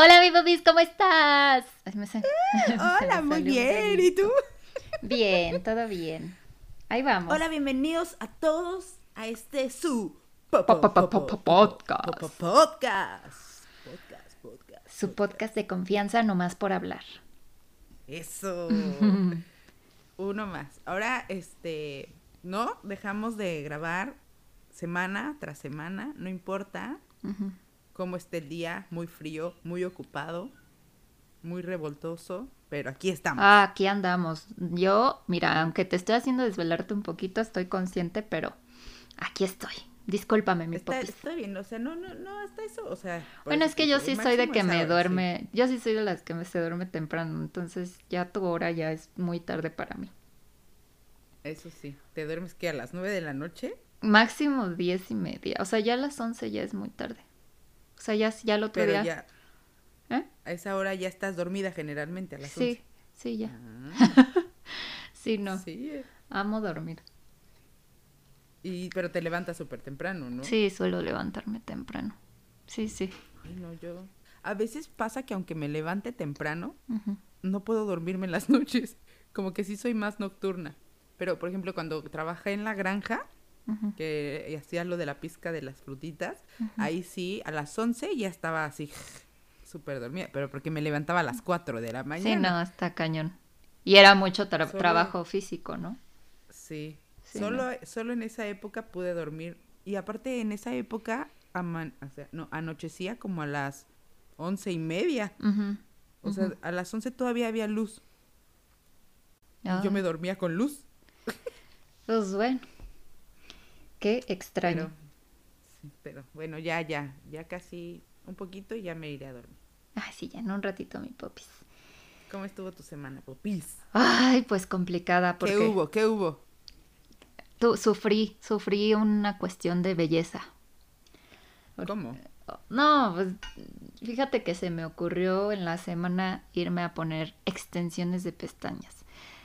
Hola, mi papis, ¿cómo estás? Hola, muy bien. ¿Y tú? Bien, todo bien. Ahí vamos. Hola, bienvenidos a todos a este su podcast. Podcast. Podcast. Su podcast de confianza nomás por hablar. Eso. Uno más. Ahora, este, no dejamos de grabar semana tras semana, no importa cómo esté el día, muy frío, muy ocupado, muy revoltoso, pero aquí estamos. Ah, aquí andamos. Yo, mira, aunque te estoy haciendo desvelarte un poquito, estoy consciente, pero aquí estoy. Discúlpame, mi está, Está bien, o sea, no, no, no, hasta eso, o sea. Bueno, es que yo sí soy de que me duerme, yo sí soy de las que me se duerme temprano, entonces ya tu hora ya es muy tarde para mí. Eso sí, ¿te duermes que a las nueve de la noche? Máximo diez y media, o sea, ya a las once ya es muy tarde. O sea, ya, ya lo otro Pero Ya, ¿Eh? A esa hora ya estás dormida generalmente, a las Sí, sí, ya. Ah. sí, no. Sí. Amo dormir. Y, pero te levantas súper temprano, ¿no? Sí, suelo levantarme temprano. Sí, sí. Ay, no, yo... A veces pasa que aunque me levante temprano, no puedo dormirme en las noches. Como que sí soy más nocturna. Pero, por ejemplo, cuando trabajé en la granja, que hacía lo de la pizca de las frutitas, ahí sí, a las 11 ya estaba así súper dormida, pero porque me levantaba a las 4 de la mañana. Sí, no, está cañón. Y era mucho trabajo físico, ¿no? Sí, solo, solo en esa época pude dormir. Y aparte en esa época, o sea, no, anochecía como a las once y media. O sea, a las 11 todavía había luz. Y yo me dormía con luz. Pues bueno. Qué extraño. Pero, bueno, ya, ya, ya casi un poquito y ya me iré a dormir. Ay, sí, ya en un ratito, mi popis. ¿Cómo estuvo tu semana, popis? Ay, pues complicada. Porque ¿Qué hubo? ¿Qué hubo? Tú, sufrí, sufrí una cuestión de belleza. ¿Cómo? No, pues fíjate que se me ocurrió en la semana irme a poner extensiones de pestañas.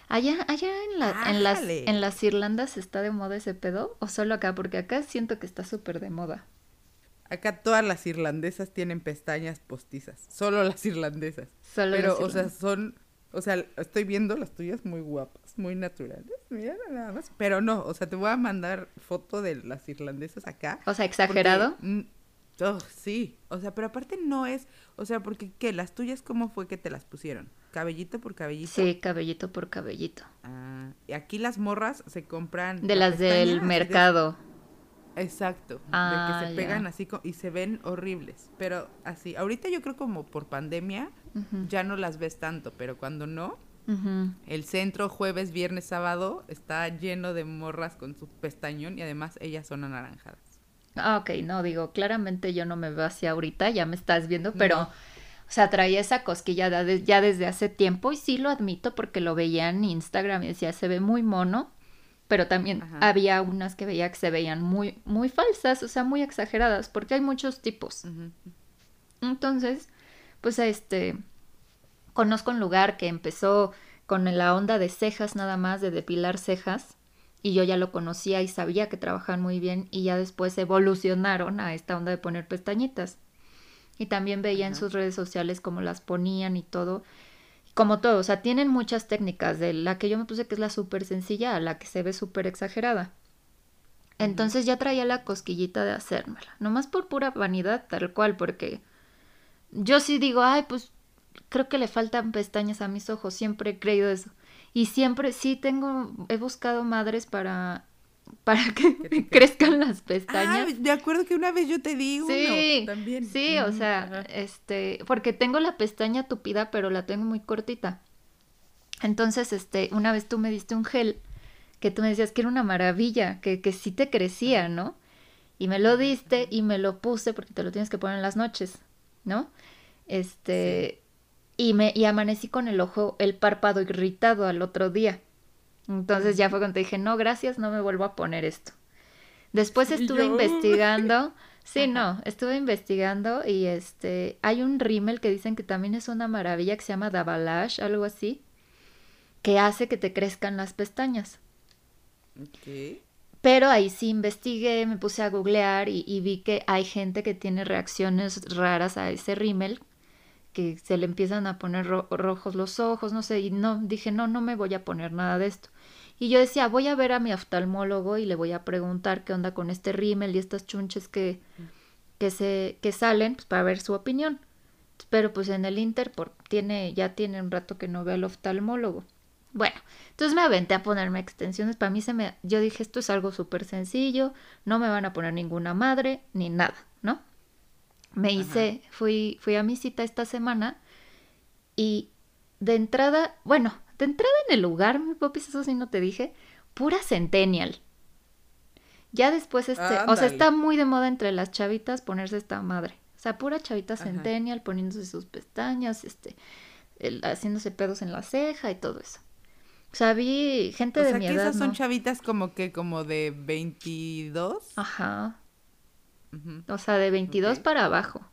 Allá, allá en, la, en, las, en las Irlandas está de moda ese pedo, o solo acá, porque acá siento que está súper de moda. Acá todas las irlandesas tienen pestañas postizas, solo las irlandesas. Solo Pero, o sea, son, o sea, estoy viendo las tuyas muy guapas, muy naturales, mira nada más. Pero no, o sea, te voy a mandar foto de las irlandesas acá. O sea, exagerado. oh, sí, o sea, pero aparte no es, o sea, porque ¿qué? ¿Las tuyas cómo fue que te las pusieron? ¿Cabellito por cabellito? Sí, cabellito por cabellito. Ah, y aquí las morras se compran... De las del mercado. Exacto, de que se ah, pegan así y se ven horribles, pero así, ahorita yo creo como por pandemia ya no las ves tanto, pero cuando no, el centro jueves, viernes, sábado está lleno de morras con su pestañón y además ellas son anaranjadas. Ah, ok, no, digo, claramente yo no me veo así ahorita, ya me estás viendo, pero... O sea, traía esa cosquilla ya desde hace tiempo y sí lo admito porque lo veía en Instagram y decía, se ve muy mono, pero también había unas que veía que se veían muy, muy falsas, o sea, muy exageradas, porque hay muchos tipos. Entonces, pues este, conozco un lugar que empezó con la onda de cejas nada más, de depilar cejas, y yo ya lo conocía y sabía que trabajaban muy bien y ya después evolucionaron a esta onda de poner pestañitas. Y también veía en sus redes sociales cómo las ponían y todo. Como todo, o sea, tienen muchas técnicas. De la que yo me puse que es la súper sencilla a la que se ve súper exagerada. Entonces ya traía la cosquillita de hacérmela. Nomás por pura vanidad, tal cual, porque yo sí digo, ay, pues creo que le faltan pestañas a mis ojos. Siempre he creído eso. Y siempre sí tengo, he buscado madres para para que, crezcan las pestañas. Ah, de acuerdo que una vez yo te digo sí, también. Sí, o sea, este, porque tengo la pestaña tupida, pero la tengo muy cortita. Entonces, este, una vez tú me diste un gel que tú me decías que era una maravilla, que, que sí te crecía, ¿no? Y me lo diste y me lo puse porque te lo tienes que poner en las noches, ¿no? Este, y me, y amanecí con el ojo, el párpado irritado al otro día. Entonces ya fue cuando dije, no, gracias, no me vuelvo a poner esto. Después estuve investigando, sí, no, estuve investigando y este, hay un rímel que dicen que también es una maravilla que se llama Davalash, algo así, que hace que te crezcan las pestañas. Pero ahí sí investigué, me puse a googlear y, y, vi que hay gente que tiene reacciones raras a ese rímel que se le empiezan a poner rojos los ojos, no sé, y no, dije, no, no me voy a poner nada de esto. Y yo decía, voy a ver a mi oftalmólogo y le voy a preguntar qué onda con este rímel y estas chunches que, que, se, que salen pues, para ver su opinión. Pero pues en el Inter por, tiene, ya tiene un rato que no veo al oftalmólogo. Bueno, entonces me aventé a ponerme extensiones. Para mí se me... Yo dije, esto es algo súper sencillo, no me van a poner ninguna madre ni nada, ¿no? Me hice, fui, fui a mi cita esta semana y de entrada, bueno, de entrada en el lugar, mi popis, eso sí no te dije, pura centennial. Ya después, este, o sea, está muy de moda entre las chavitas ponerse esta madre. O sea, pura chavita centennial, poniéndose sus pestañas, este, haciéndose pedos en la ceja y todo eso. O sea, vi gente de mi edad. esas son chavitas como que como de 22. Ajá. O sea, de 22 para abajo.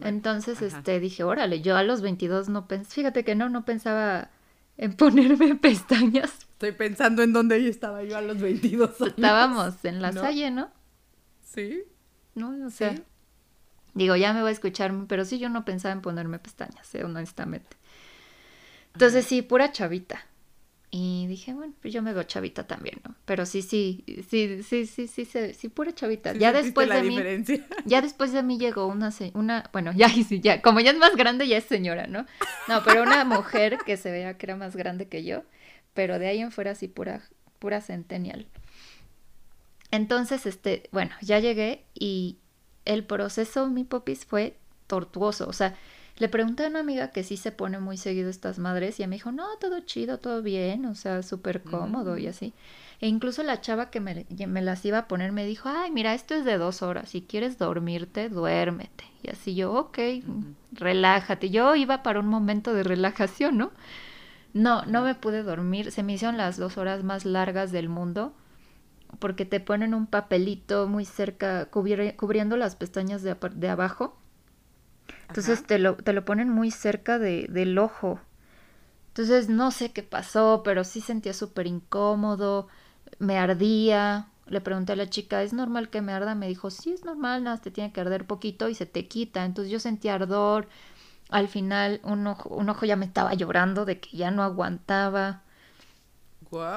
Entonces, este, dije, órale, yo a los 22 no pensé, fíjate que no, no pensaba en ponerme pestañas. Estoy pensando en dónde estaba yo a los 22 años. Estábamos en la Salle, ¿no? Sí. No, o sea, digo, ya me voy a escuchar, pero sí yo no pensaba en ponerme pestañas, eh, honestamente. Entonces, sí, pura chavita. Y dije, bueno, pues yo me veo chavita también, ¿no? Pero sí, sí, sí, sí, sí, sí, sí, sí pura chavita. Ya después la de diferencia. mí. Ya después de mí llegó una, una, bueno, ya, ya, como ya es más grande, ya es señora, ¿no? No, pero una mujer que se veía que era más grande que yo, pero de ahí en fuera sí pura, pura centennial. Entonces, este, bueno, ya llegué y el proceso, mi popis, fue tortuoso. O sea, le pregunté a una amiga que sí se pone muy seguido estas madres y ella me dijo, no, todo chido, todo bien, o sea, súper cómodo y mm. así. E incluso la chava que me, me, las iba a poner me dijo, ay, mira, esto es de dos horas, si quieres dormirte, duérmete. Y así yo, ok, relájate. Yo iba para un momento de relajación, ¿no? No, no me pude dormir, se me hicieron las dos horas más largas del mundo porque te ponen un papelito muy cerca, cubriendo las pestañas de, de abajo entonces te lo, te lo ponen muy cerca de, del ojo. Entonces no sé qué pasó, pero sí sentía súper incómodo, me ardía. Le pregunté a la chica, ¿es normal que me arda? Me dijo, sí, es normal, nada, te tiene que arder poquito y se te quita. Entonces yo sentía ardor. Al final un ojo, un ojo ya me estaba llorando de que ya no aguantaba.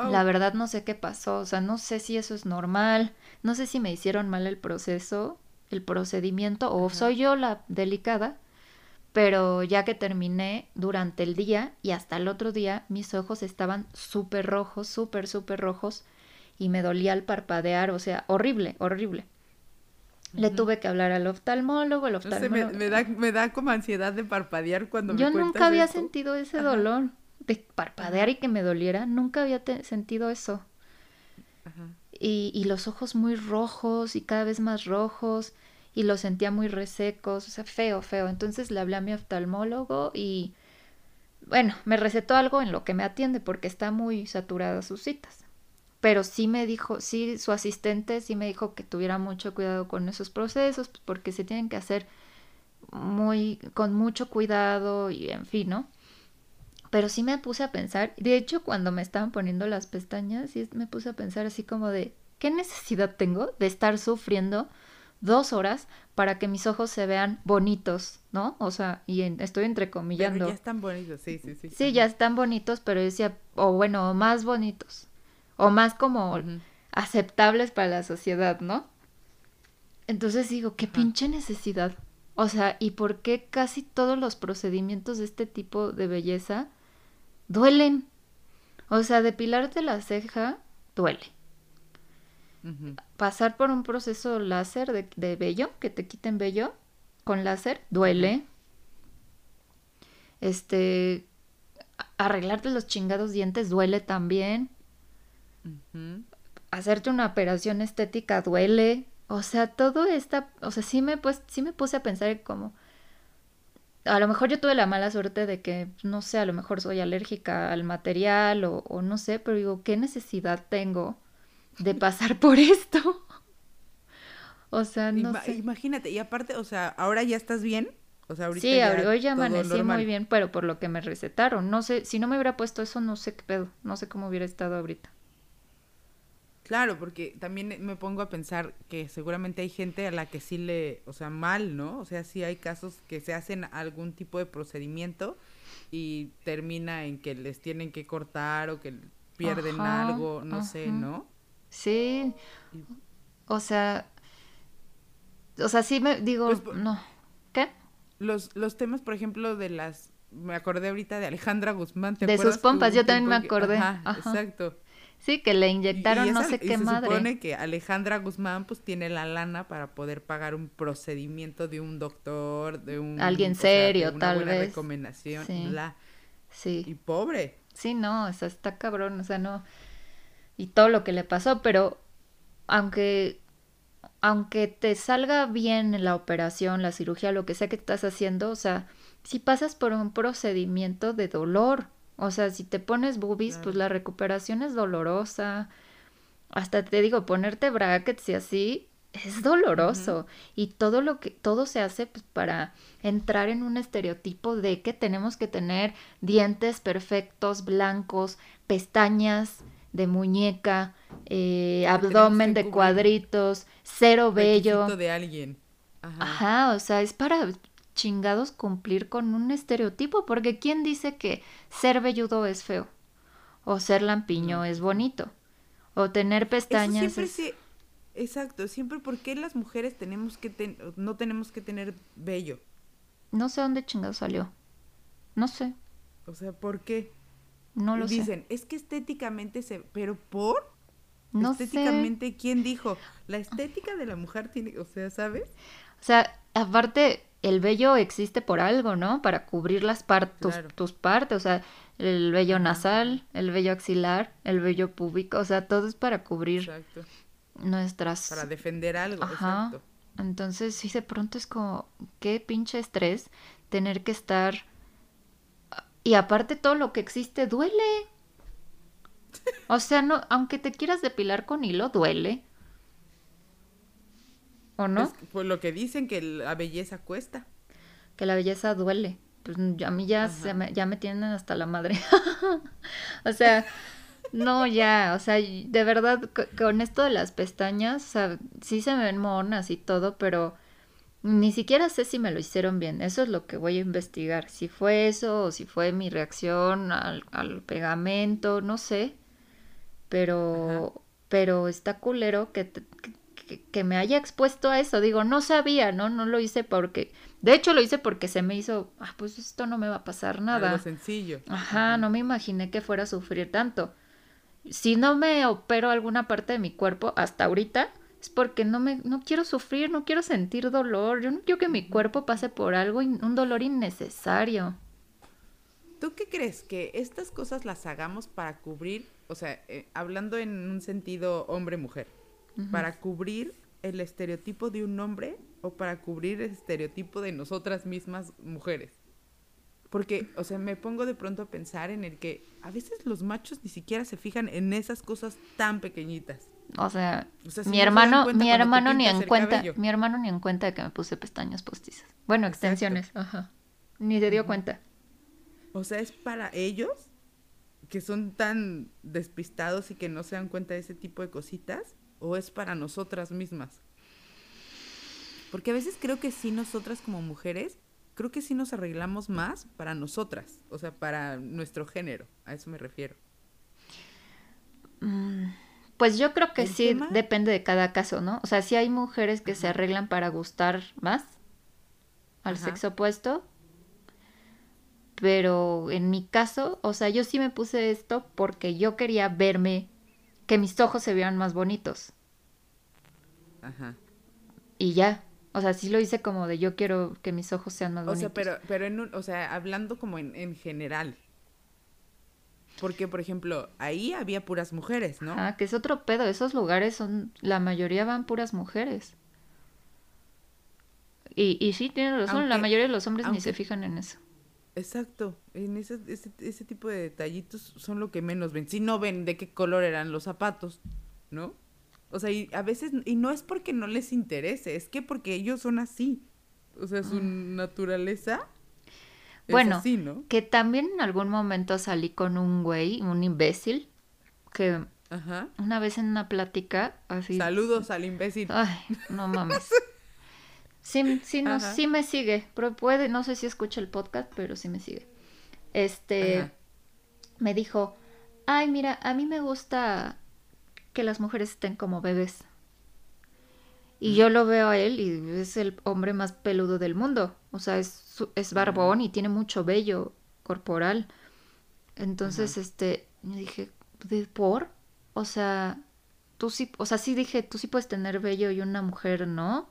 La verdad no sé qué pasó, o sea, no sé si eso es normal, no sé si me hicieron mal el proceso, el procedimiento, o soy yo la delicada, pero ya que terminé durante el día y hasta el otro día mis ojos estaban súper rojos, súper, súper rojos y me dolía el parpadear, o sea, horrible, horrible. Le tuve que hablar al oftalmólogo, el oftalmólogo... me, da, me da como ansiedad de parpadear cuando me Yo nunca había sentido ese dolor de parpadear y que me doliera, nunca había sentido eso. Y, y los ojos muy rojos y cada vez más rojos y los sentía muy resecos, o sea, feo, feo. Entonces le hablé a mi oftalmólogo y, bueno, me recetó algo en lo que me atiende porque está muy saturada sus citas. Pero sí me dijo, sí, su asistente sí me dijo que tuviera mucho cuidado con esos procesos, pues, porque se tienen que hacer muy, con mucho cuidado y en fin, ¿no? Pero sí me puse a pensar, de hecho cuando me estaban poniendo las pestañas, sí me puse a pensar así como de, ¿qué necesidad tengo de estar sufriendo dos horas para que mis ojos se vean bonitos, ¿no? O sea, y estoy entrecomillando. Pero ya están bonitos, sí, sí, sí. Sí, ya están bonitos, pero decía, o bueno, más bonitos, o más como aceptables para la sociedad, ¿no? Entonces digo, qué pinche necesidad. O sea, ¿y por qué casi todos los procedimientos de este tipo de belleza duelen? O sea, depilarte la ceja duele pasar por un proceso láser de, de, vello, que te quiten vello con láser, duele. Este, arreglarte los chingados dientes duele también. Hacerte una operación estética duele. O sea, todo esta, o sea, sí me, pues, sí me puse a pensar como, a lo mejor yo tuve la mala suerte de que, no sé, a lo mejor soy alérgica al material o, o no sé, pero digo, ¿qué necesidad tengo de pasar por esto. O sea, no sé. Imagínate, y aparte, o sea, ahora ya estás bien. O sea, ahorita sí, ya hoy ya amanecí muy bien, pero por lo que me recetaron. No sé, si no me hubiera puesto eso, no sé qué pedo. No sé cómo hubiera estado ahorita. Claro, porque también me pongo a pensar que seguramente hay gente a la que sí le, o sea, mal, ¿no? O sea, sí hay casos que se hacen algún tipo de procedimiento y termina en que les tienen que cortar o que pierden algo, no sé, ¿no? Sí. O sea, o sea, sí me digo, pues, no. ¿Qué? Los, los temas, por ejemplo, de las me acordé ahorita de Alejandra Guzmán, ¿te De sus pompas, yo también me acordé. Ajá, exacto. Sí, que le inyectaron no sé qué madre. Se supone que Alejandra Guzmán pues tiene la lana para poder pagar un procedimiento de un doctor, de un alguien serio, una tal buena vez. recomendación, sí. sí. Y pobre. Sí, no, o sea, está cabrón, o sea, no y todo lo que le pasó, pero aunque aunque te salga bien la operación, la cirugía, lo que sea que estás haciendo, o sea, si pasas por un procedimiento de dolor, o sea, si te pones boobies, pues la recuperación es dolorosa. Hasta te digo, ponerte brackets y así es doloroso. Y todo lo que, todo se hace pues, para entrar en un estereotipo de que tenemos que tener dientes perfectos, blancos, pestañas de muñeca, eh, abdomen de cuadritos, cero vello. de alguien. Ajá, o sea, es para chingados cumplir con un estereotipo, porque ¿quién dice que ser velludo es feo? O ser lampiño es bonito. O tener pestañas. siempre Exacto, siempre porque las mujeres tenemos que no tenemos que tener vello. No sé dónde chingados salió. No sé. O sea, ¿por qué? No lo Dicen, es que estéticamente se... ¿Pero por? No estéticamente, ¿quién dijo? La estética de la mujer tiene... O sea, ¿sabes? O sea, aparte, el vello existe por algo, ¿no? Para cubrir las partes, tus, partes, o sea, el vello nasal, el vello axilar, el vello púbico, o sea, todo es para cubrir nuestras... Para defender algo, Ajá. Exacto. Entonces, sí, de pronto es como, qué pinche estrés tener que estar... Y aparte todo lo que existe duele. O sea, no, aunque te quieras depilar con hilo, duele. ¿O no? pues lo que dicen que la belleza cuesta. Que la belleza duele. Pues a mí ya, se me, ya me tienen hasta la madre. o sea, no, ya, o sea, de verdad, con esto de las pestañas, o sea, sí se me ven monas y todo, pero ni siquiera sé si me lo hicieron bien. Eso es lo que voy a investigar. Si fue eso o si fue mi reacción al, al pegamento, no sé. Pero, pero está culero que, que, me haya expuesto a eso. Digo, no sabía, ¿no? No lo hice porque... De hecho, lo hice porque se me hizo, ah, pues esto no me va a pasar nada. Algo sencillo. Ajá, no me imaginé que fuera a sufrir tanto. Si no me opero alguna parte de mi cuerpo hasta ahorita, es porque no me no quiero sufrir, no quiero sentir dolor. Yo no quiero que mi cuerpo pase por algo, un dolor innecesario. ¿Tú qué crees? ¿Que estas cosas las hagamos para cubrir, o sea, eh, hablando en un sentido hombre-mujer? Para cubrir el estereotipo de un hombre o para cubrir el estereotipo de nosotras mismas mujeres. Porque, o sea, me pongo de pronto a pensar en el que a veces los machos ni siquiera se fijan en esas cosas tan pequeñitas. O sea, mi hermano, mi hermano ni en cuenta, mi hermano ni en cuenta de que me puse pestañas postizas. Bueno, extensiones, ajá. Ni se dio cuenta. O sea, es para ellos que son tan despistados y que no se dan cuenta de ese tipo de cositas o es para nosotras mismas? Porque a veces creo que sí nosotras como mujeres, creo que sí nos arreglamos más para nosotras, o sea, para nuestro género, a eso me refiero. Mm, pues yo creo que sí, depende de cada caso, ¿no? O sea, sí hay mujeres que se arreglan para gustar más al sexo opuesto, pero en mi caso, o sea, yo sí me puse esto porque yo quería verme que mis ojos se vieran más bonitos. Ajá. Y ya. O sea, sí lo hice como de yo quiero que mis ojos sean más bonitos. O sea, pero, pero en un, o sea, hablando como en, en general. Porque, por ejemplo, ahí había puras mujeres, ¿no? Ah, que es otro pedo. Esos lugares son, la mayoría van puras mujeres. Y, y sí, tienen razón, la mayoría de los hombres ni se fijan en eso. Exacto, en ese, ese, ese, tipo de detallitos son lo que menos ven. Si no ven de qué color eran los zapatos, ¿no? O sea, y a veces, y no es porque no les interese, es que porque ellos son así. O sea, su mm. naturaleza. Bueno, es así, ¿no? que también en algún momento salí con un güey, un imbécil, que Ajá. Una vez en una plática, así. Saludos al imbécil. Ay, no mames. Sí, sí, no, sí me sigue. Pero puede, no sé si escucha el podcast, pero sí me sigue. Este Ajá. me dijo, ay, mira, a mí me gusta que las mujeres estén como bebés. Y yo lo veo a él y es el hombre más peludo del mundo. O sea, es, su- es barbón y tiene mucho vello corporal. Entonces, Ajá. este, me dije, ¿de por? O sea, tú sí, o sea, sí dije, tú sí puedes tener vello y una mujer no.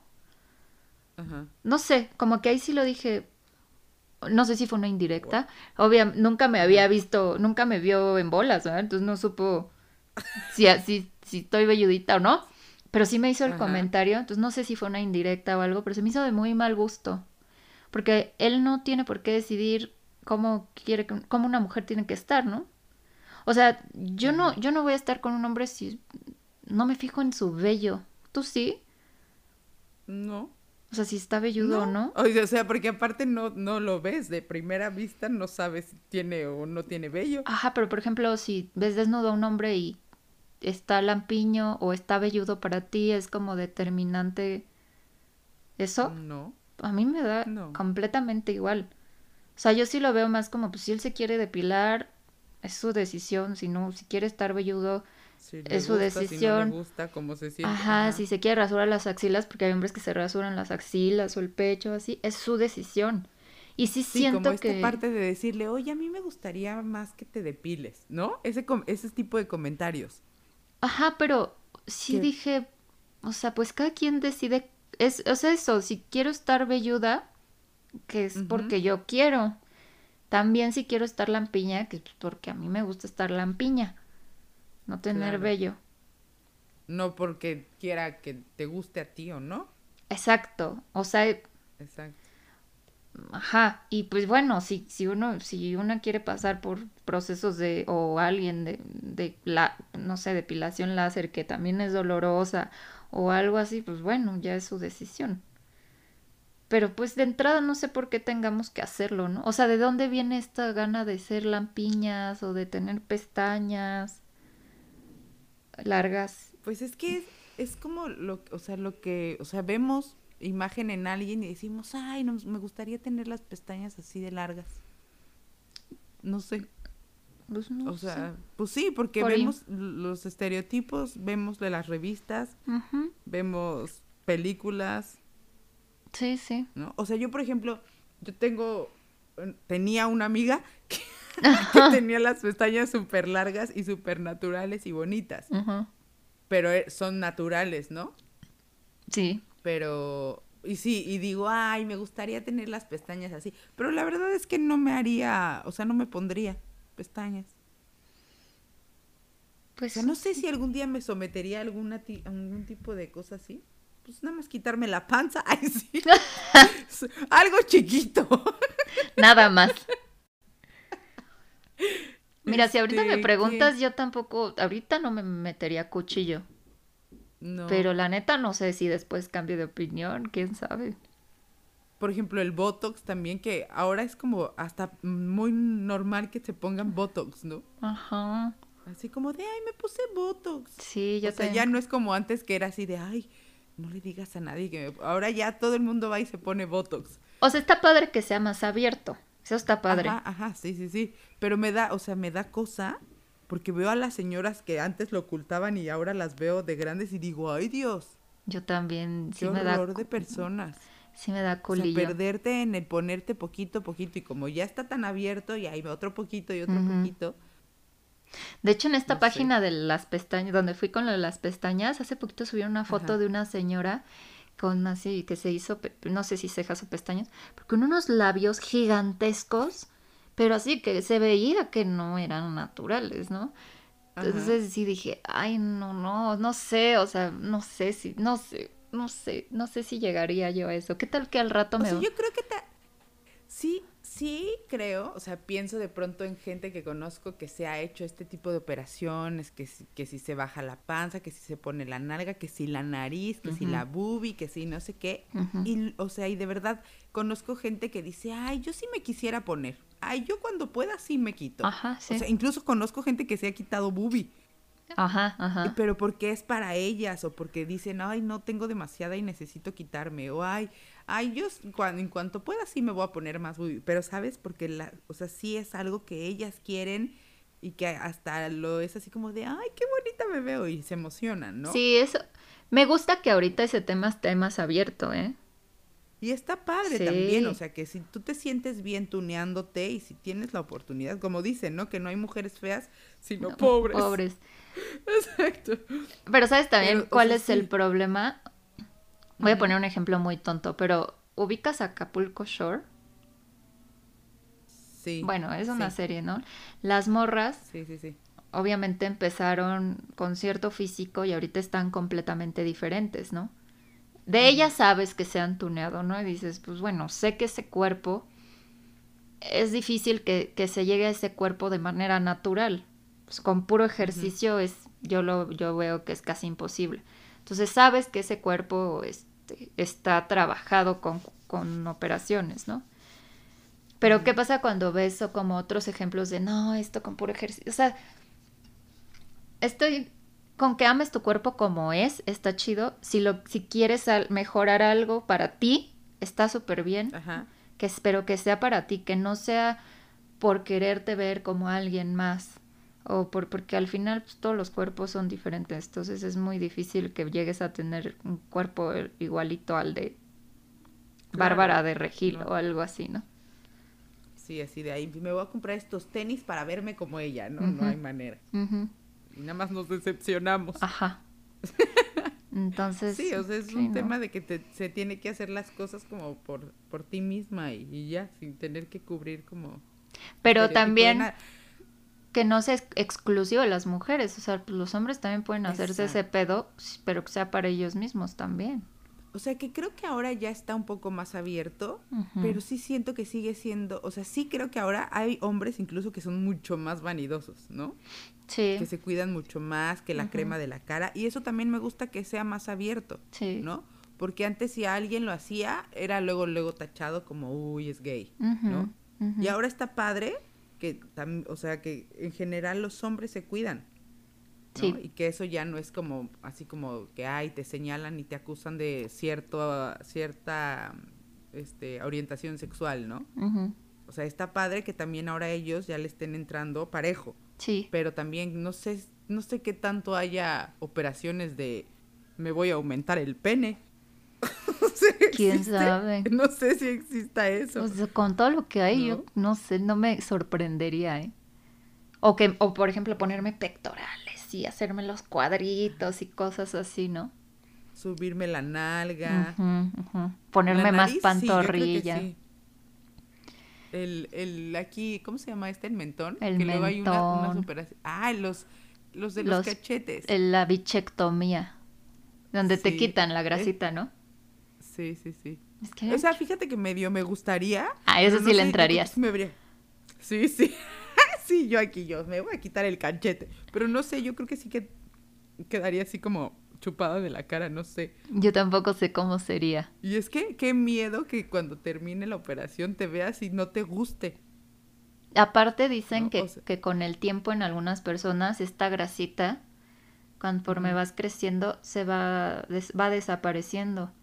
No sé, como que ahí sí lo dije. No sé si fue una indirecta. Obviamente, nunca me había visto, nunca me vio en bolas, ¿verdad? Entonces no supo si, si, si estoy velludita o no. Pero sí me hizo el Ajá. comentario. Entonces no sé si fue una indirecta o algo, pero se me hizo de muy mal gusto. Porque él no tiene por qué decidir cómo quiere, que- cómo una mujer tiene que estar, ¿no? O sea, yo no, yo no voy a estar con un hombre si no me fijo en su vello. ¿Tú sí? No. O sea, si está velludo o no. O sea, porque aparte no, no lo ves. De primera vista no sabes si tiene o no tiene vello. Ajá, pero por ejemplo, si ves desnudo a un hombre y está lampiño o está velludo para ti, es como determinante eso. No. A mí me da No. completamente igual. O sea, yo sí lo veo más como, pues si él se quiere depilar, es su decisión. Si no, si quiere estar velludo, Si Es su gusta, Si no decisión. le gusta, cómo se siente. ajá, si se quiere rasurar las axilas, porque hay hombres que se rasuran las axilas o el pecho, así, es su decisión. Y sí, Sí, siento como esta que... parte de decirle, oye, a mí me gustaría más que te depiles, ¿no? Ese, com- ese tipo de comentarios. Ajá, pero sí ¿Qué? dije, o sea, pues cada quien decide, es, o sea, eso, si quiero estar velluda, que es porque yo quiero. También si quiero estar lampiña, que es porque a mí me gusta estar lampiña, no tener Claro. vello. No porque quiera que te guste a ti o no. Exacto, o sea, Exacto. Ajá, y pues bueno, si, si uno, si uno quiere pasar por procesos de, o alguien de, de la, no sé, depilación láser que también es dolorosa o algo así, pues bueno, ya es su decisión. Pero pues de entrada no sé por qué tengamos que hacerlo, ¿no? O sea, ¿de dónde viene esta gana de ser lampiñas o de tener pestañas largas? Pues es que es, es como lo, o sea, lo que, o sea, vemos imagen en alguien y decimos, ay, no, me gustaría tener las pestañas así de largas. No sé. Pues no O sé. sea, pues sí, porque Por vemos los estereotipos, vemos de las revistas, vemos películas, Sí, sí. ¿no? O sea, yo, por ejemplo, yo tengo, tenía una amiga que, que tenía las pestañas súper largas y súper naturales y bonitas, pero eh, son naturales, ¿no? Sí. Pero, y sí, y digo, ay, me gustaría tener las pestañas así, pero la verdad es que no me haría, o sea, no me pondría pestañas. O Pues sea, no sé si algún día me sometería a alguna ti- a algún tipo de cosa así. Pues nada más quitarme la panza. Ay, sí. Algo chiquito. Nada más. Mira, si ahorita me Este, preguntas, yo tampoco, ahorita no me metería cuchillo, No. pero la neta no sé si después cambio de opinión, quién sabe. Por ejemplo, el Botox también, que ahora es como hasta muy normal que se pongan Botox, ¿no? Ajá. Así como de, ay, me puse Botox. Sí, yo o sea, ya no es como antes que era así de, ay, no le digas a nadie que me... Ahora ya todo el mundo va y se pone Botox. O sea, está padre que sea más abierto. Eso está padre. Ajá, ajá, sí, sí, sí. Pero me da, o sea, me da cosa porque veo a las señoras que antes lo ocultaban y ahora las veo de grandes y digo, ay Dios, Yo también qué sí me da de personas. sí me da O sea, culillo. perderte en el ponerte poquito poquito y como ya está tan abierto y hay otro poquito y otro poquito. De hecho, en esta No sé. página de las pestañas, donde fui con lo de las pestañas, hace poquito subieron una foto Ajá. de una señora con así, que se hizo, no sé si cejas o pestañas, pero con unos labios gigantescos, pero así que se veía que no eran naturales, ¿no? Ajá. Entonces sí dije, ay, no, no, no sé, o sea, no sé si, no sé, no sé, no sé si llegaría yo a eso. ¿Qué tal que al rato O me... sea, yo creo que ta- sí, sí creo, o sea, pienso de pronto en gente que conozco que se ha hecho este tipo de operaciones, que si, que si se baja la panza, que si se pone la nalga, que si la nariz, que si la boobie, que si no sé qué. Y, o sea, y de verdad conozco gente que dice, ay, yo sí me quisiera poner. Ay, yo cuando pueda sí me quito. Ajá, sí. O sea, incluso conozco gente que se ha quitado boobie. Ajá, ajá. Pero porque es para ellas o porque dicen, ay, no tengo demasiada y necesito quitarme. O ay, ay, yo cuando, en cuanto pueda sí me voy a poner más Pero, ¿sabes? Porque, la, o sea, sí es algo que ellas quieren y que hasta lo es así como de, ay, qué bonita me veo y se emocionan, ¿no? Sí, eso. Me gusta que ahorita ese tema esté más abierto, ¿eh? Y está padre también, o sea, que si tú te sientes bien tuneándote y si tienes la oportunidad, como dicen, ¿no? Que no hay mujeres feas, sino pobres. Pobres. Exacto. Pero ¿sabes también cuál es el problema? Voy a poner un ejemplo muy tonto, pero ¿ubicas Acapulco Shore? Sí. Bueno, es una serie, ¿no? Las morras. Sí, sí, sí. Obviamente empezaron con cierto físico y ahorita están completamente diferentes, ¿no? De ellas sabes que se han tuneado, ¿no? Y dices, pues bueno, sé que ese cuerpo es difícil que, que se llegue a ese cuerpo de manera natural. Pues con puro ejercicio es, yo lo, yo veo que es casi imposible. Entonces sabes que ese cuerpo este, está trabajado con, con operaciones, ¿no? Pero ¿qué pasa cuando ves o como otros ejemplos de no, esto con puro ejercicio? O sea, estoy con que ames tu cuerpo como es, está chido. Si lo, si quieres mejorar algo para ti, está súper bien. Ajá. Que espero que sea para ti, que no sea por quererte ver como alguien más. O por, porque al final pues, todos los cuerpos son diferentes. Entonces es muy difícil que llegues a tener un cuerpo igualito al de Bárbara de Regil o algo así, ¿no? Sí, así de ahí. Me voy a comprar estos tenis para verme como ella, ¿no? No hay manera. Y nada más nos decepcionamos. Ajá. Entonces. Sí, o sea, es un tema de que se tiene que hacer las cosas como por, por ti misma y, ya, sin tener que cubrir como. Pero también que no sea exclusivo de las mujeres, o sea, pues, los hombres también pueden hacerse ese pedo, pero que sea para ellos mismos también. O sea, que creo que ahora ya está un poco más abierto, pero sí siento que sigue siendo, o sea, sí creo que ahora hay hombres incluso que son mucho más vanidosos, ¿no? Sí. Que se cuidan mucho más que la crema de la cara. Y eso también me gusta que sea más abierto, sí. ¿no? Porque antes si alguien lo hacía, era luego, luego tachado como, uy, es gay, ¿no? Y ahora está padre que, o sea, que en general los hombres se cuidan. Sí. Y que eso ya no es como, así como que, ay, te señalan y te acusan de cierto, cierta este, orientación sexual, ¿no? O sea, está padre que también ahora ellos ya le estén entrando parejo. Sí. Pero también no sé, no sé qué tanto haya operaciones de me voy a aumentar el pene. ¿Quién sabe? No sé si exista eso. Pues, con todo lo que hay, yo no sé, no me sorprendería, ¿eh? O que, o por ejemplo, ponerme pectorales y hacerme los cuadritos y cosas así, ¿no? Subirme la nalga. Ponerme más pantorrilla el, el aquí, ¿cómo se llama este? El mentón. El que luego hay una, operación. Ah, los, los de los, cachetes. La bichectomía. Donde te quitan la grasita, ¿no? Sí, sí, sí. O sea, fíjate que medio me gustaría. Ah, eso sí le entrarías. Me habría... Sí, sí. sí, yo aquí, yo me voy a quitar el cachete. Pero no sé, yo creo que sí que quedaría así como chupada de la cara, no sé. Yo tampoco sé cómo sería. Y es que qué miedo que cuando termine la operación te veas y no te guste. Aparte dicen que, que, con el tiempo en algunas personas esta grasita, conforme vas creciendo, se va, va desapareciendo.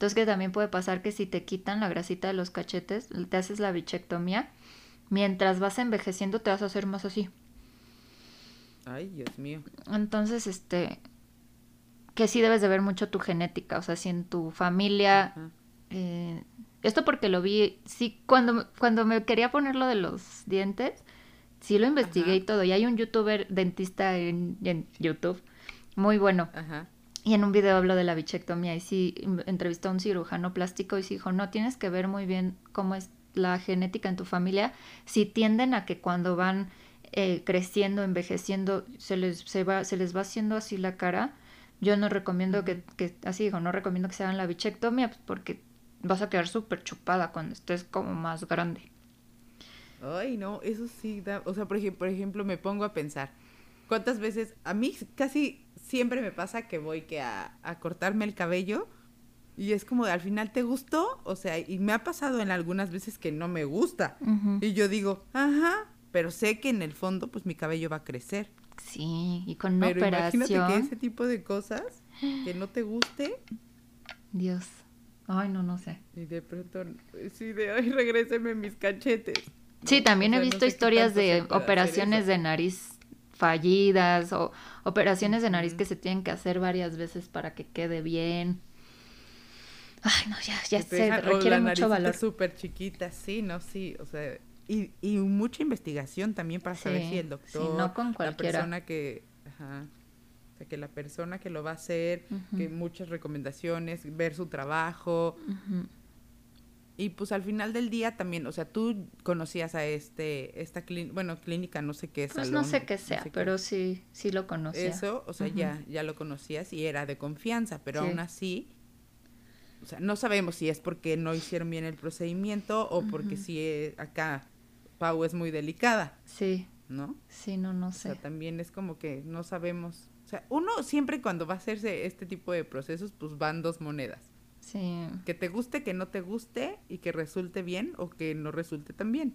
Entonces que también puede pasar que si te quitan la grasita de los cachetes, te haces la bichectomía, mientras vas envejeciendo te vas a hacer más así. Ay, Dios mío. Entonces, este, que sí debes de ver mucho tu genética, o sea, si en tu familia... Eh, esto porque lo vi, sí, cuando, cuando me quería poner lo de los dientes, sí lo investigué y todo. Y hay un youtuber dentista en, YouTube, muy bueno. Y en un video hablo de la bichectomía y sí entrevistó a un cirujano plástico y sí dijo, no, tienes que ver muy bien cómo es la genética en tu familia, si tienden a que cuando van eh, creciendo, envejeciendo, se les, se, va, se les va haciendo así la cara, yo no recomiendo que, que, así digo, no recomiendo que se hagan la bichectomía pues, porque vas a quedar súper chupada cuando estés como más grande. Ay, no, eso sí da, o sea, por ejemplo, por ejemplo, me pongo a pensar, ¿cuántas veces, a mí casi siempre me pasa que voy que a, cortarme el cabello y es como, al final te gustó, o sea, y me ha pasado en algunas veces que no me gusta. Y yo digo, ajá, pero sé que en el fondo, pues mi cabello va a crecer. Sí, y con una pero operación. Imagínate que ese tipo de cosas que no te guste. Dios. Ay, no, no sé. Y de pronto, sí, de ay, regréseme mis cachetes. Sí, también he visto historias de operaciones de nariz fallidas o operaciones de nariz que se tienen que hacer varias veces para que quede bien. Ay, no, ya, ya se requiere mucho valor. súper chiquita, sí, no, sí, o sea, y, y mucha investigación también para saber si el doctor, no con la persona que, ajá, o sea, que la persona que lo va a hacer, que muchas recomendaciones, ver su trabajo. Y pues al final del día también, o sea, tú conocías a este, esta clínica, bueno, clínica, no sé qué es. Pues no sé qué sea, pero sí, sí lo conocía. Eso, o sea, ya, ya lo conocías y era de confianza, pero aún así, o sea, no sabemos si es porque no hicieron bien el procedimiento o porque si acá Pau es muy delicada. Sí. ¿No? Sí, no, no sé. O sea, también es como que no sabemos. O sea, uno siempre cuando va a hacerse este tipo de procesos, pues van dos monedas. Sí. Que te guste, que no te guste y que resulte bien o que no resulte tan bien.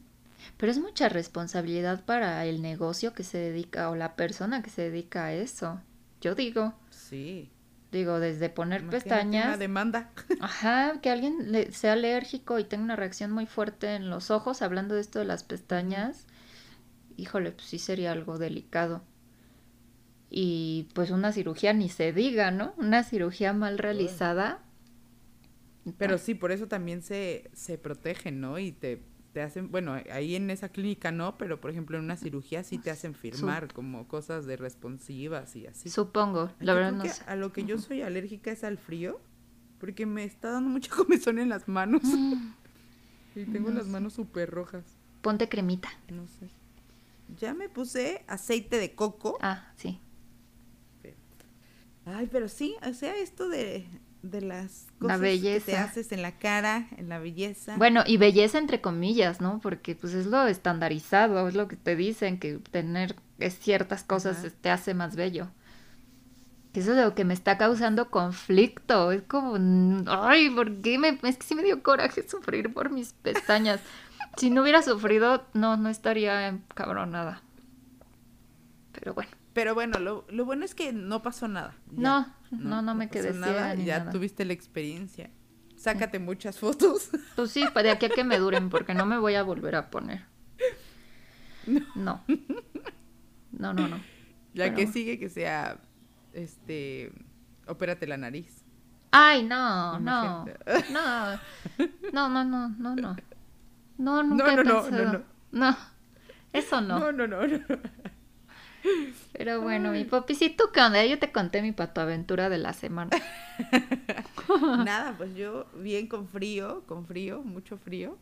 Pero es mucha responsabilidad para el negocio que se dedica o la persona que se dedica a eso. Yo digo. Sí. Digo, desde poner pestañas. Una demanda. Ajá, que alguien le, sea alérgico y tenga una reacción muy fuerte en los ojos, hablando de esto de las pestañas. Híjole, pues sí sería algo delicado. Y pues una cirugía ni se diga, ¿no? Una cirugía mal realizada. Pero sí, por eso también se, se protegen, ¿no? Y te, te hacen, bueno, ahí en esa clínica no, pero por ejemplo en una cirugía sí te hacen firmar como cosas de responsivas y así. Supongo, la verdad no sé. A lo que yo soy alérgica es al frío, porque me está dando mucha comezón en las manos. Mm. y tengo las manos súper rojas. Ponte cremita. No sé. Ya me puse aceite de coco. Ah, sí. Ay, pero sí, o sea, esto de, de las cosas que te haces en la cara, en la belleza. Bueno, y belleza entre comillas, ¿no? Porque pues es lo estandarizado, es lo que te dicen, que tener ciertas cosas te hace más bello. Que eso es lo que me está causando conflicto. Es como, ay, ¿por qué me... Es que sí me dio coraje sufrir por mis pestañas. si no hubiera sufrido, no, no estaría cabronada. Pero bueno. Pero bueno, lo, lo bueno es que no pasó nada. no, no, no, me quedé nada, Ya tuviste la experiencia. Sácate muchas fotos. Pues sí, de aquí a que me duren, porque no me voy a volver a poner. No. No, no, no. La que sigue que sea, este, opérate la nariz. Ay, no, no, no, no, no, no, no, no. No, nunca no, no, no, no, no. No, eso no. No, no, no, no. Pero bueno, mi papi, ¿sí tú qué onda? Yo te conté mi patoaventura de la semana. Nada, pues yo bien con frío, con frío, mucho frío.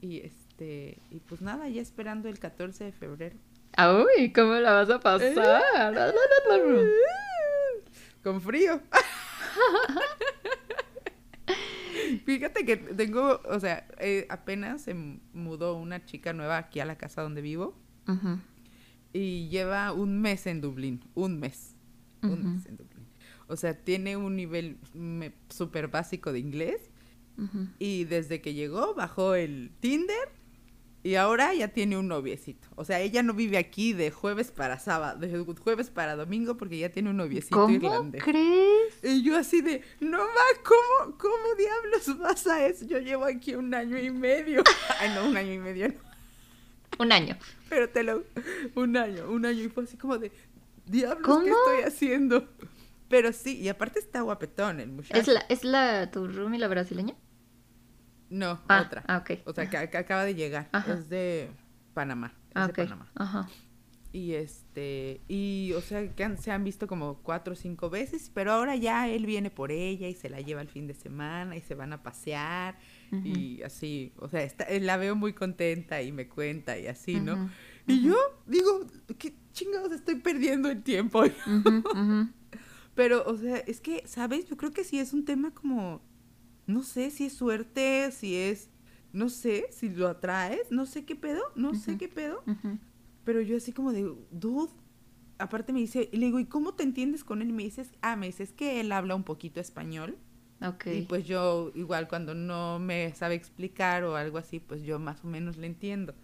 Y este, y pues nada, ya esperando el 14 de febrero. Uy, ¿cómo la vas a pasar? con frío. Fíjate que tengo, o sea, eh, apenas se mudó una chica nueva aquí a la casa donde vivo y lleva un mes en Dublín, un mes, un mes en Dublín. O sea, tiene un nivel súper básico de inglés y desde que llegó bajó el Tinder y ahora ya tiene un noviecito. O sea, ella no vive aquí de jueves para sábado, de jueves para domingo porque ya tiene un noviecito ¿Cómo irlandés. crees? Y yo así de, no va, ¿cómo, ¿cómo diablos vas a eso? Yo llevo aquí un año y medio. Ay, no, un año y medio no. Un año. Pero te lo... Un año, un año. Y fue así como de... Diablos, ¿qué estoy haciendo? Pero sí, y aparte está guapetón el muchacho. ¿Es la, ¿es la tu roomie la brasileña? No, ah, otra. Ah, ok. O sea, que, acaba de llegar. Es de Panamá. Es ah, de Panamá. Ajá. Y este, y o sea, que se han visto como cuatro o cinco veces, pero ahora ya él viene por ella y se la lleva el fin de semana y se van a pasear y así, o sea, eh, la veo muy contenta y me cuenta y así, ¿no? Y yo digo, ¿qué chingados estoy perdiendo el tiempo? Pero, o sea, es que, ¿sabes? Yo creo que sí es un tema como, no sé si es suerte, si es, no sé, si lo atraes, no sé qué pedo, no sé qué pedo. Pero yo así como de, dude, aparte me dice, y le digo, ¿y cómo te entiendes con él? Y me dices, ah, me dices que él habla un poquito español. Okay. Y pues yo igual cuando no me sabe explicar o algo así, pues yo más o menos le entiendo.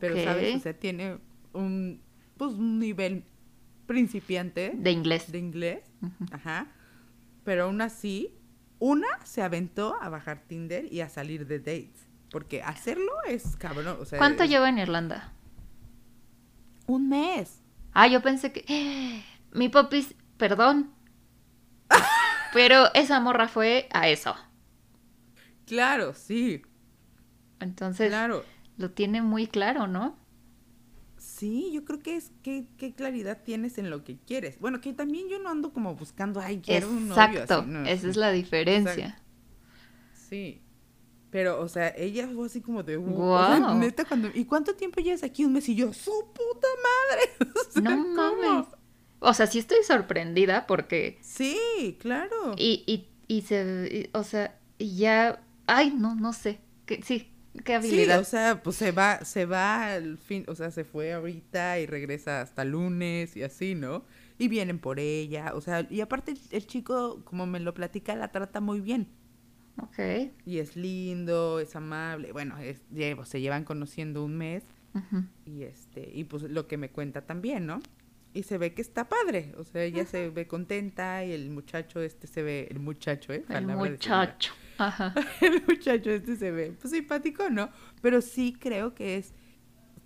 Pero, ¿sabes? O sea, tiene un, pues, un nivel principiante. De inglés. De inglés. Ajá. Pero aún así, una se aventó a bajar Tinder y a salir de dates. Porque hacerlo es cabrón. O sea, ¿Cuánto es- lleva en Irlanda? Un mes. Ah, yo pensé que... Mi popis, perdón. Pero esa morra fue a eso. Claro, sí. Entonces, Claro. lo tiene muy claro, ¿no? Sí, yo creo que es qué, qué claridad tienes en lo que quieres. Bueno, que también yo no ando como buscando, ay, quiero un novio Exacto, no, esa sí. es la diferencia. Sí. Pero, o sea, ella fue así como de, o sea, Guau. neta, cuando, ¿y cuánto tiempo llevas aquí? Un mes y yo, su puta madre. O sea, No ¿cómo? mames. O sea, sí estoy sorprendida porque... Sí, claro. Y, y, y se... y- o sea, ya... Ay, no, no sé. Que, sí, qué Sí, habilidad. o sea, pues se va, se va al fin, o sea, se fue ahorita y regresa hasta lunes y así, ¿no? Y vienen por ella, o sea, y aparte el, el chico, como me lo platica, la trata muy bien. Ok. Y es lindo, es amable, bueno, es, se llevan conociendo un mes y este, y pues lo que me cuenta también, ¿no? Y se ve que está padre, o sea, ella se ve contenta y el muchacho este se ve, el muchacho, ¿eh? El muchacho. Ajá. el muchacho este se ve pues simpático, ¿no? Pero sí creo que es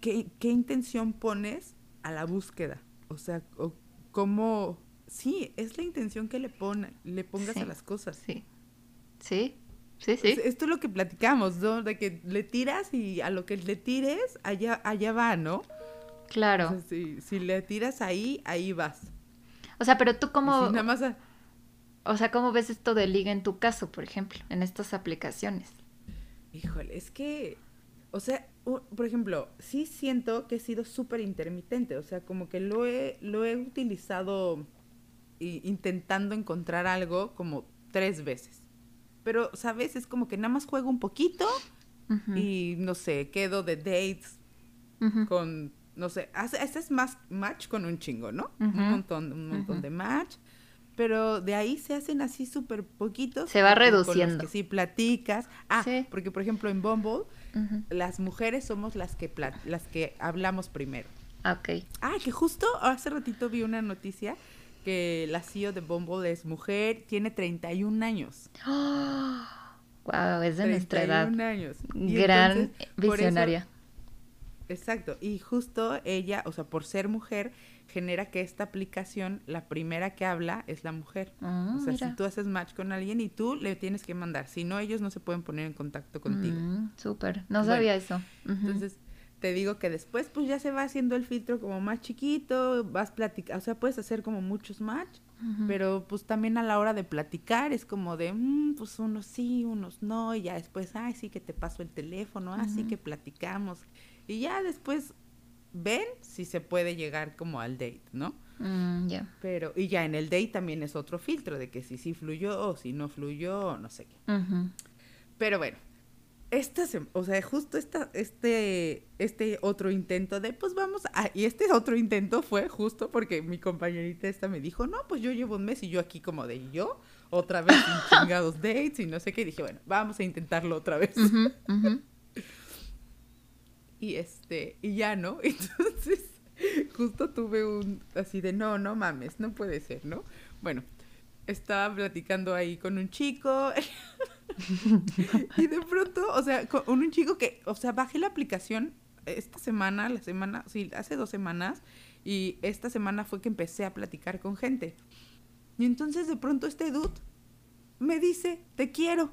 qué, qué intención pones a la búsqueda. O sea, o cómo sí, es la intención que le pone, le pongas Sí. a las cosas. Sí. Sí. Sí, sí. Esto es lo que platicamos, ¿no? De que le tiras y a lo que le tires, allá, allá va, ¿no? Claro. si, si le tiras ahí, ahí vas. O sea, pero tú cómo... si nada más a- O sea, ¿cómo ves esto de liga en tu caso, por ejemplo, en estas aplicaciones? Híjole, es que, o sea, por ejemplo, sí siento que he sido súper intermitente, o sea, como que lo he, lo he utilizado intentando encontrar algo como tres veces. Pero, ¿sabes? Es como que nada más juego un poquito y, no sé, quedo de dates con, no sé, hace- haces más match con un chingo, ¿no? Un montón, un montón de match. Pero de ahí se hacen así súper poquitos. Se va con los reduciendo. que sí platicas. Ah, Sí. porque por ejemplo en Bumble, las mujeres somos las que, las que hablamos primero. Ok. Ah, que justo hace ratito vi una noticia que la CEO de Bumble es mujer, tiene 31 años. Wow, es de nuestra edad. 31 años. Y Gran entonces, visionaria. Exacto, y justo ella, o sea, por ser mujer, genera que esta aplicación, la primera que habla es la mujer. Ah, o sea, mira. si tú haces match con alguien y tú le tienes que mandar, si no, ellos no se pueden poner en contacto contigo. Mm, Súper. No Bueno, sabía eso. Entonces, te digo que después, pues ya se va haciendo el filtro como más chiquito, vas platicando, o sea, puedes hacer como muchos match, pero pues también a la hora de platicar es como de, mm, pues unos sí, unos no, y ya después, ay, sí que te paso el teléfono, ah, sí Ujú. que platicamos. Y ya después ven si se puede llegar como al date, ¿no? Mm, ya. Pero, y ya en el date también es otro filtro de que si sí fluyó o si no fluyó, no sé qué. Pero bueno, esta o sea, justo esta, este, este otro intento de, pues vamos a, y este otro intento fue justo porque mi compañerita esta me dijo, no, pues yo llevo un mes y yo aquí como de, ¿y yo, otra vez sin chingados dates y no sé qué, y dije, bueno, vamos a intentarlo otra vez. Y este, y ya, ¿no? Entonces, justo tuve un, así de, no, no mames, no puede ser, ¿no? Bueno, estaba platicando ahí con un chico y de pronto, o sea, con un chico que, o sea, bajé la aplicación esta semana, la semana, sí, hace dos semanas, y esta semana fue que empecé a platicar con gente. Y entonces de pronto este dude me dice, te quiero.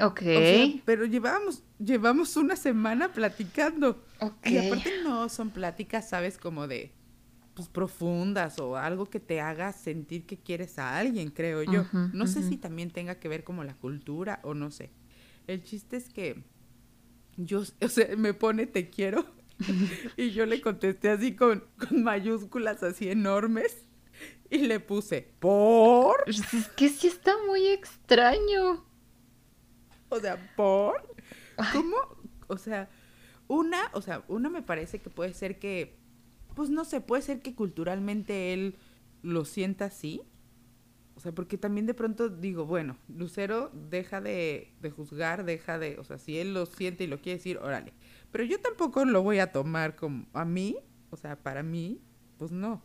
Ok. O sea, pero llevábamos, llevamos una semana platicando. ok. Y aparte no son pláticas, ¿sabes? Como de, pues, profundas o algo que te haga sentir que quieres a alguien, creo yo. No sé si también tenga que ver como la cultura o no sé. El chiste es que yo, o sea, me pone te quiero y yo le contesté así con, con mayúsculas así enormes y le puse, ¿por? Pues Es que sí está muy extraño. O sea, ¿por? ¿Cómo? O sea, una, o sea, una me parece que puede ser que, pues no sé, puede ser que culturalmente él lo sienta así. O sea, porque también de pronto digo, bueno, Lucero deja de, de juzgar, deja de, o sea, si él lo siente y lo quiere decir, órale. Pero yo tampoco lo voy a tomar como a mí, o sea, para mí, pues no.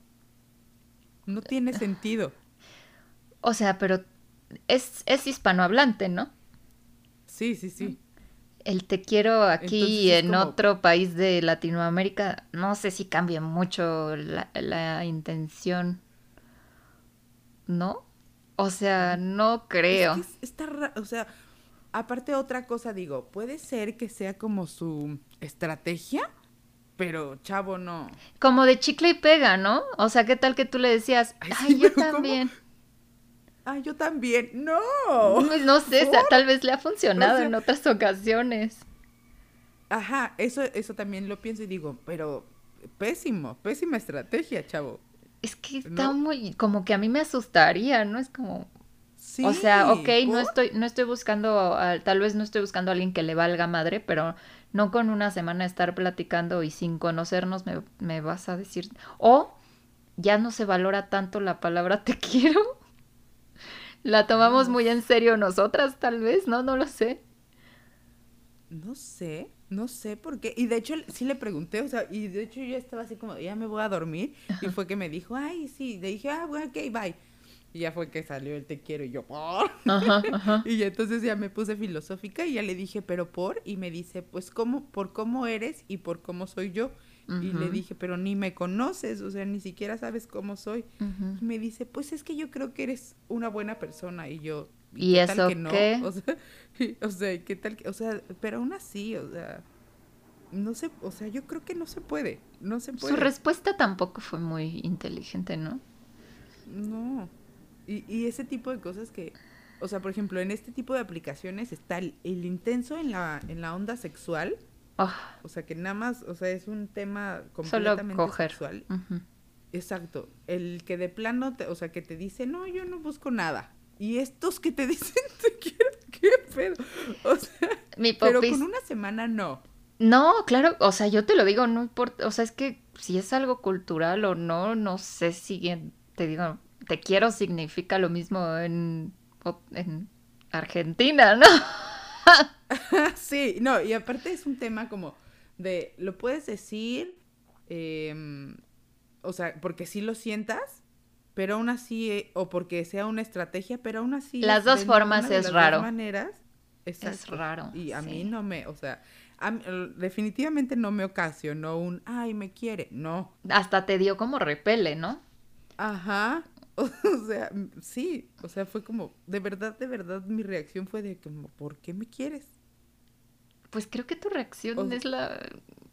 No tiene sentido. O sea, pero es, es hispanohablante, ¿no? Sí, sí, sí. El te quiero aquí en otro país de Latinoamérica, no sé si cambia mucho la, la intención. ¿No? O sea, no creo. Es está o sea, aparte otra cosa digo, puede ser que sea como su estrategia, pero chavo no. Como de chicle y pega, ¿no? O sea, ¿qué tal que tú le decías, ay, yo también? Ay, yo también. No. No, sé, tal vez le ha funcionado en otras ocasiones. Ajá, eso, eso también lo pienso y digo, pero pésimo, pésima estrategia, chavo. Es que está muy, como que a mí me asustaría, ¿no? Es como, sí, o sea, ok, no estoy, no estoy buscando, tal vez no estoy buscando a alguien que le valga madre, pero no con una semana estar platicando y sin conocernos me, me vas a decir, o ya no se valora tanto la palabra te quiero. La tomamos muy en serio nosotras, tal vez, ¿no? No lo sé. No sé. No sé por qué. Y de hecho sí le pregunté, o sea, y de hecho yo estaba así como, ya me voy a dormir. Y fue que me dijo, ay, sí. Le dije, ah, bueno, ok, bye. Y ya fue que salió el te quiero y yo, ¿por? y entonces ya me puse filosófica y ya le dije, ¿pero por? Y me dice, pues, ¿cómo? Por cómo eres y por cómo soy yo. Y le dije, pero ni me conoces, o sea, ni siquiera sabes cómo soy. Y me dice, pues es que yo creo que eres una buena persona. Y yo, ¿Y, eso que no? qué? O sea, o sea, ¿qué tal? Que, o sea, pero aún así, o sea, no sé, o sea, yo creo que no se puede, no se puede. Su respuesta tampoco fue muy inteligente, ¿no? No. Y, y ese tipo de cosas que, o sea, por ejemplo, en este tipo de aplicaciones está el, intenso en la, en la onda sexual. Ah. O sea, que nada más, o sea, es un tema completamente sexual. Exacto. El que de plano, te, o sea, que te dice, no, yo no busco nada. Y estos que te dicen, te quiero, qué pedo. O sea, pero con una semana no. No, claro, o sea, yo te lo digo, no importa, o sea, es que si es algo cultural o no, no sé si, te digo, te quiero significa lo mismo en, en Argentina, ¿no? sí, no, y aparte es un tema como de, lo puedes decir, em, o sea, porque sí lo sientas, pero aún así, eh, o porque sea una estrategia, pero aún así... Las dos formas es las raro. Dos maneras, es raro. Y a mí no me, o sea, definitivamente no me ocasionó un, ay, me quiere, no. Hasta te dio como repele, ¿no? Ajá. O sea, sí, o sea, fue como, de verdad, de verdad, mi reacción fue de como, ¿por qué me quieres? Pues creo que tu reacción es la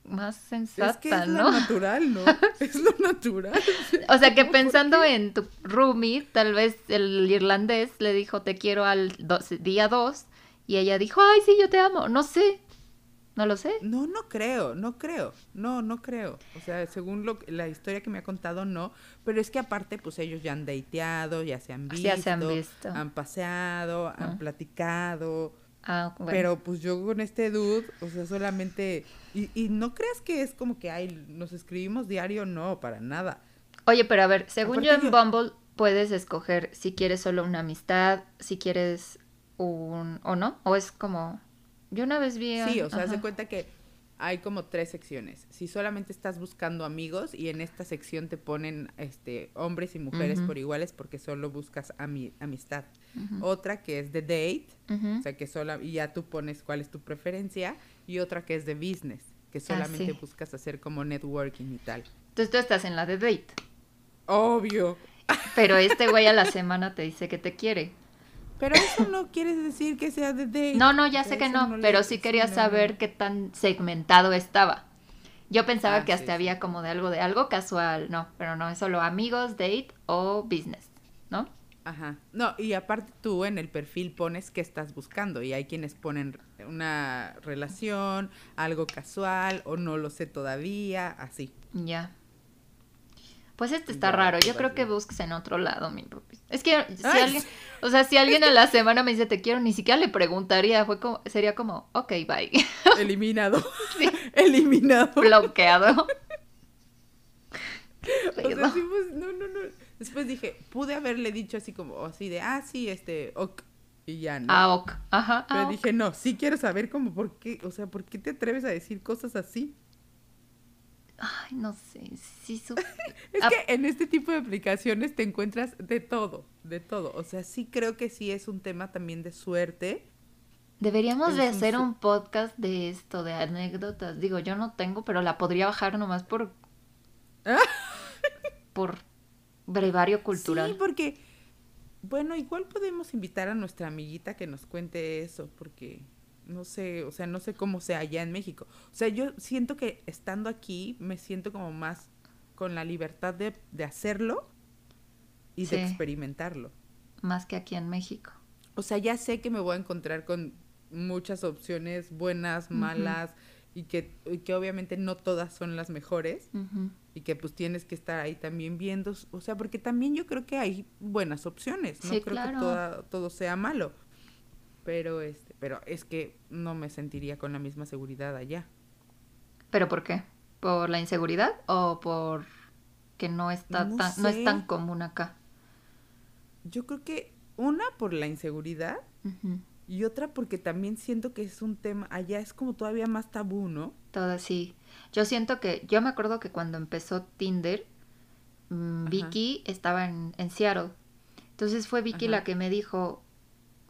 más sensata, es que es Lo natural, ¿no? es lo natural. O sea, que pensando en tu roomie, tal vez el irlandés le dijo te quiero al día 2 y ella dijo, ay, sí, yo te amo. No sé, no lo sé. No, no creo, no creo. No, no creo. O sea, según lo, la historia que me ha contado, no. Pero es que aparte, pues ellos ya han dateado, ya se han visto. Ya se han visto. Han paseado, han ah. platicado. Ah, bueno. Pero pues yo con este dude, o sea, solamente... Y, y no creas que es como que, ay, nos escribimos diario, no, para nada. Oye, pero a ver, según yo en Bumble puedes escoger si quieres solo una amistad, si quieres un... o no, o es como... Yo una vez vi... Sí, o sea, se cuenta que hay como tres secciones. Si solamente estás buscando amigos y en esta sección te ponen este hombres y mujeres por iguales porque solo buscas amistad. Otra que es de date, o sea que solo y ya tú pones cuál es tu preferencia y otra que es de business, que ah, solamente buscas hacer como networking y tal. Entonces tú estás en la de date. Obvio. Pero este güey a la semana te dice que te quiere. Pero eso no quiere decir que sea de date. No, no, ya sé que no, pero sí quería saber qué tan segmentado estaba. Yo pensaba ah, que hasta había como de algo de algo casual, no, pero no, es solo amigos, date o business, ¿no? Ajá. No, y aparte tú en el perfil pones qué estás buscando y hay quienes ponen una relación, algo casual o no lo sé todavía, así. Ya. Pues este está raro. Yo creo que busques en otro lado, mi papi. Es que si alguien, o sea, si alguien a la semana me dice te quiero, ni siquiera le preguntaría. Fue como, sería como, ok, bye. Eliminado. Eliminado. Bloqueado. o sea, sí, pues, no, no, no. Después dije, pude haberle dicho así como, así de, ah, sí, este, ok, y ya, ¿no? Ah, ok, ajá. Pero ah, ok. dije, no, sí quiero saber como por qué, o sea, ¿por qué te atreves a decir cosas así? Ay, no sé, sí, su- Es Ah. que en este tipo de aplicaciones te encuentras de todo, de todo. O sea, sí creo que sí es un tema también de suerte. Deberíamos de Es hacer un podcast de esto, de anécdotas. Digo, yo no tengo, pero la podría bajar nomás por... por brevario cultural. Sí, porque, bueno, igual podemos invitar a nuestra amiguita que nos cuente eso, porque no sé, o sea, no sé cómo sea allá en México. O sea, yo siento que estando aquí me siento como más con la libertad de, de hacerlo y Sí. de experimentarlo. Más que aquí en México. O sea, ya sé que me voy a encontrar con muchas opciones buenas, malas, y que, y que obviamente no todas son las mejores, y que pues tienes que estar ahí también viendo, o sea, porque también yo creo que hay buenas opciones, no Sí, creo claro. que toda- todo sea malo. Pero este, pero es que no me sentiría con la misma seguridad allá. ¿Pero por qué? ¿Por la inseguridad o por que no está No tan, no es tan común acá? Yo creo que una por la inseguridad y otra porque también siento que es un tema, allá es como todavía más tabú, ¿no? Todo así. Yo siento que, yo me acuerdo que cuando empezó Tinder, mm. Vicky estaba en, en Seattle. Entonces fue Vicky Ajá. la que me dijo,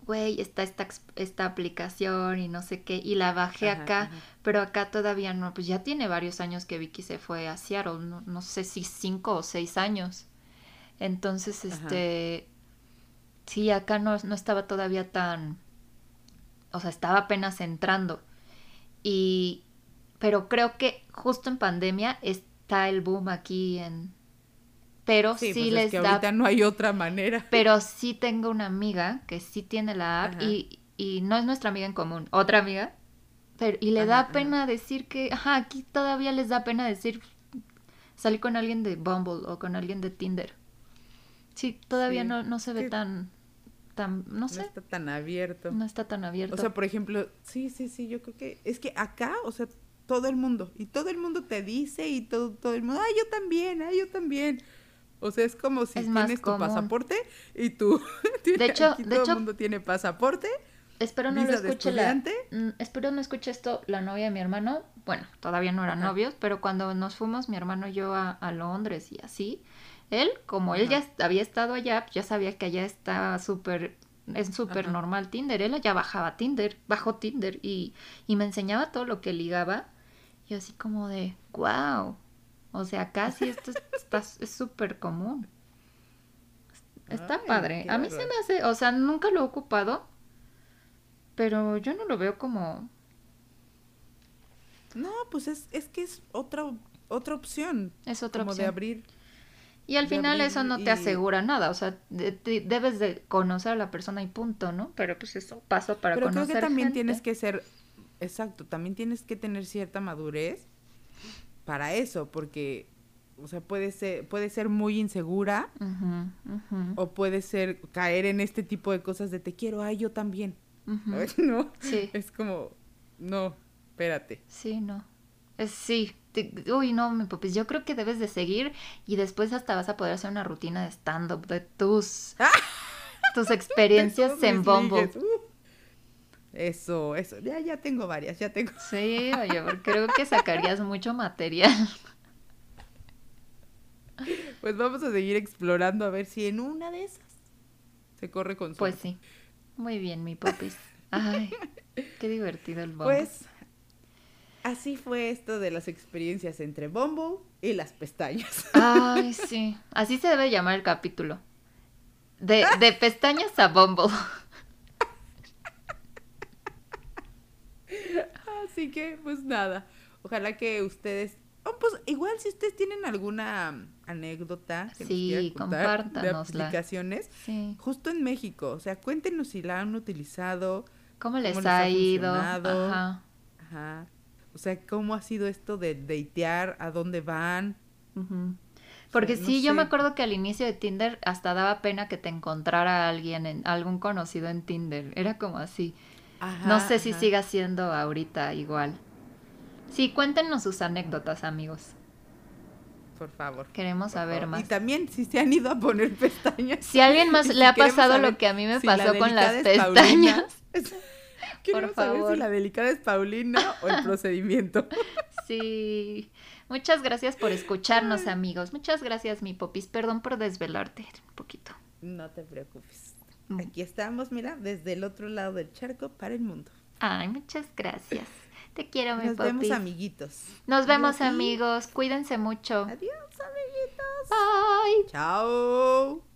güey, está esta, esta aplicación y no sé qué, y la bajé Ajá, acá, ajá. pero acá todavía no, pues ya tiene varios años que Vicky se fue a Seattle, no, no sé si cinco o seis años. Entonces, Ajá. este, sí, acá no, no estaba todavía tan, o sea, estaba apenas entrando. Y, pero creo que justo en pandemia está el boom aquí en, pero sí, Sí, pues les es que da ahorita no hay otra manera. pero sí tengo una amiga que sí tiene la app y, y no es nuestra amiga en común, otra amiga. Pero, y le Ajá, da ajá. pena decir que, ajá, aquí todavía les da pena decir salir con alguien de Bumble o con alguien de Tinder. Sí, todavía Sí, no, no se ve que tan, tan, no No sé, está tan abierto. no está tan abierto. O sea, por ejemplo, sí, sí, sí, yo creo que es que acá, o sea, todo el mundo, y todo el mundo te dice, y todo, todo el mundo, ay, yo también, ay, yo también. O sea, es como si Es tienes tu común. pasaporte y tú, De hecho- de todo el mundo tiene pasaporte. Espero no lo escuche la, mm, espero no escuche esto la novia de mi hermano. Bueno, todavía no eran Ajá. novios, pero cuando nos fuimos mi hermano y yo a, a Londres y así, él, como él ya había estado allá, ya sabía que allá está súper, es súper normal Tinder. Él ya bajaba Tinder, bajó Tinder y, y me enseñaba todo lo que ligaba. Yo así como de, wow. O sea, casi esto es- está- es súper común. Está Ay, padre. A mí se me hace, o sea, nunca lo he ocupado, pero yo no lo veo como... No, pues es, es que es otra, otra opción. Es otra como opción. de abrir. Y al final eso no y- te asegura nada, o sea, de- de- debes de conocer a la persona y punto, ¿no? Pero pues eso pasa para Pero creo conocer que también gente. tienes que ser, exacto, también tienes que tener cierta madurez para eso, porque, o sea, puede ser, puede ser muy insegura ujú, o puede ser caer en este tipo de cosas de te quiero, ay, yo también. ujú. Ay, no, Sí, es como, no, espérate. sí, no. Es, sí, uy, no, mi papis, yo creo que debes de seguir y después hasta vas a poder hacer una rutina de stand-up de tus, tus experiencias en Bumble. uh. Eso, eso, ya, ya tengo varias, ya tengo. Sí, oye, porque creo que sacarías mucho material. Pues vamos a seguir explorando a ver si en una de esas se corre con Pues suerte. sí. Muy bien, mi popis. Ay, qué divertido el Bumble. Pues así fue esto de las experiencias entre Bumble y las pestañas. Ay, sí. Así se debe llamar el capítulo. De, de pestañas a Bumble. Así que, pues nada. Ojalá que ustedes. oh, pues igual si ustedes tienen alguna anécdota que nos Sí, quieran contar de aplicaciones, Sí. justo en México. O sea, cuéntenos si la han utilizado. ¿Cómo les, les ha, ha ido? Ajá. Ajá. O sea, ¿cómo ha sido esto de datear? ¿A dónde van? ujú. Porque no sí, yo me sé. acuerdo que al inicio de Tinder hasta daba pena que te encontrara alguien, en, algún conocido en Tinder. Era como así. Ajá, no sé si siga siendo ahorita igual. Sí, cuéntenos sus anécdotas, amigos. por favor. Queremos saber más. Y también si se han ido a poner pestañas. Si a alguien más le ha pasado lo que a mí me pasó con las pestañas. Queremos por favor. saber si la delicada es Paulina o el procedimiento. Sí. Muchas gracias por escucharnos, amigos. Muchas gracias, mi popis. Perdón por desvelarte un poquito. No te preocupes. Aquí estamos, mira, desde el otro lado del charco para el mundo. Ay, muchas gracias. Te quiero, mi Nos vemos, amiguitos. Nos vemos, amigos. Cuídense mucho. Adiós, amiguitos. Bye. Chao.